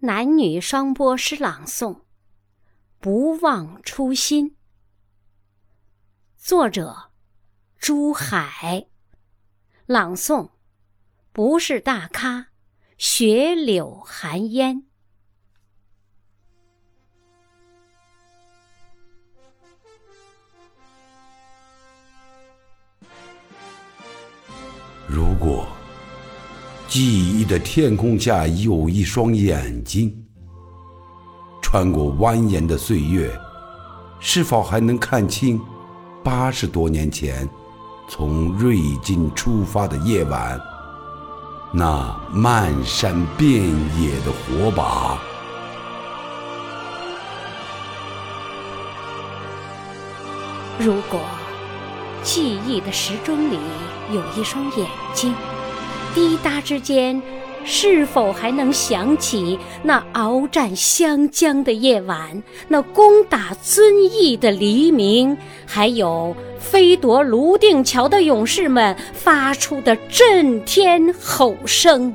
男女双播诗朗诵，《不忘初心》。作者：朱海。朗诵：不是大咖，雪柳寒烟。如果。记忆的天空下有一双眼睛，穿过蜿蜒的岁月，是否还能看清八十多年前从瑞金出发的夜晚，那漫山遍野的火把？如果记忆的时钟里有一双眼睛。滴答之间，是否还能想起那鏖战湘江的夜晚，那攻打遵义的黎明，还有飞夺泸定桥的勇士们发出的震天吼声？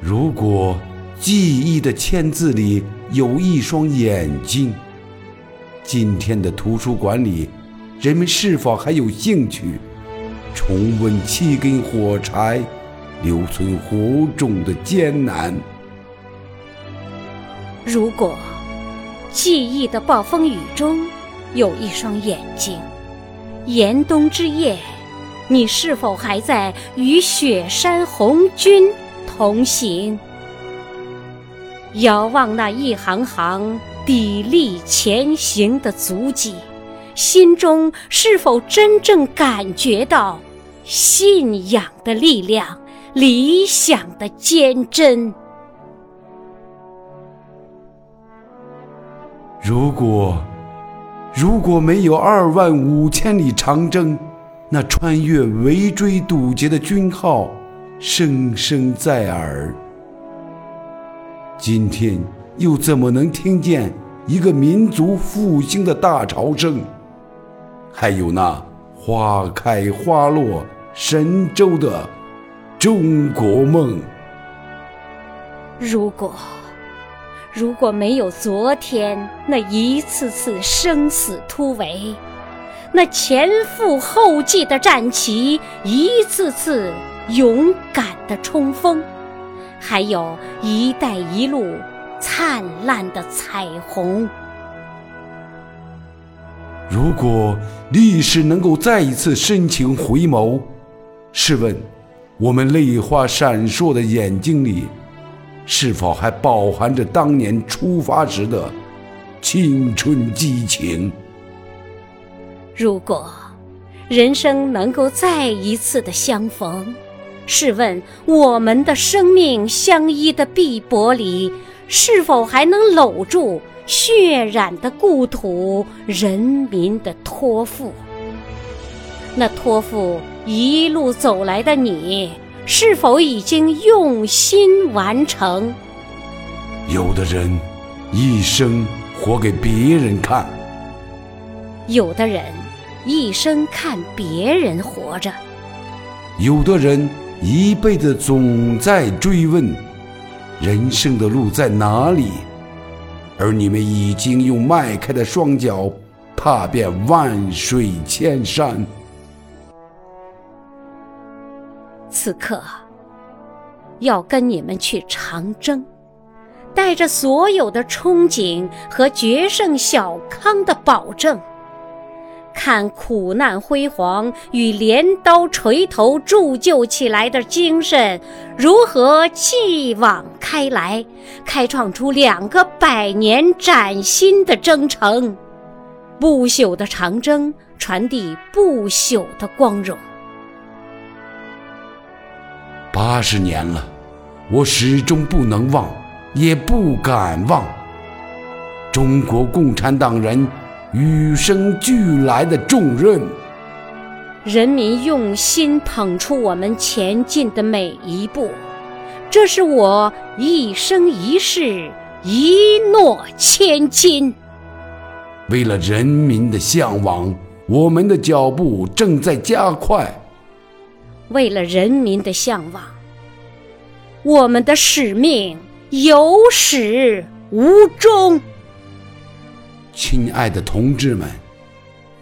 如果记忆的签字里有一双眼睛，今天的图书馆里。人们是否还有兴趣重温七根火柴留存火种的艰难？如果记忆的暴风雨中有一双眼睛，严冬之夜，你是否还在与雪山红军同行？遥望那一行行砥砺前行的足迹。心中是否真正感觉到信仰的力量、理想的坚贞？如果如果没有二万五千里长征，那穿越围追堵截的军号声声在耳，今天又怎么能听见一个民族复兴的大潮声？还有那花开花落神州的中国梦。如果如果没有昨天那一次次生死突围，那前赴后继的战旗，一次次勇敢的冲锋，还有一带一路灿烂的彩虹。如果历史能够再一次深情回眸，试问，我们泪花闪烁的眼睛里，是否还饱含着当年出发时的青春激情？如果人生能够再一次的相逢，试问，我们的生命相依的碧帛里，是否还能搂住？血染的故土，人民的托付。那托付一路走来的你，是否已经用心完成？有的人一生活给别人看，有的人一生看别人活着，有的人一辈子总在追问：人生的路在哪里？而你们已经用迈开的双脚踏遍万水千山。此刻，要跟你们去长征，带着所有的憧憬和决胜小康的保证。看苦难辉煌与镰刀锤头铸就起来的精神如何继往开来，开创出两个百年崭新的征程，不朽的长征传递不朽的光荣。八十年了，我始终不能忘，也不敢忘，中国共产党人。与生俱来的重任，人民用心捧出我们前进的每一步，这是我一生一世一诺千金。为了人民的向往，我们的脚步正在加快。为了人民的向往，我们的使命有始无终。亲爱的同志们，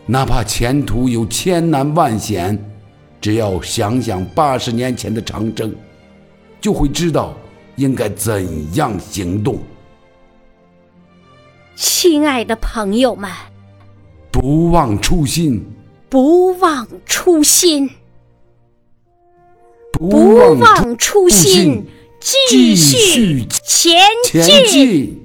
哪怕前途有千难万险，只要想想八十年前的长征，就会知道应该怎样行动。亲爱的朋友们，不忘初心，不忘初心，不忘初心，继续前进。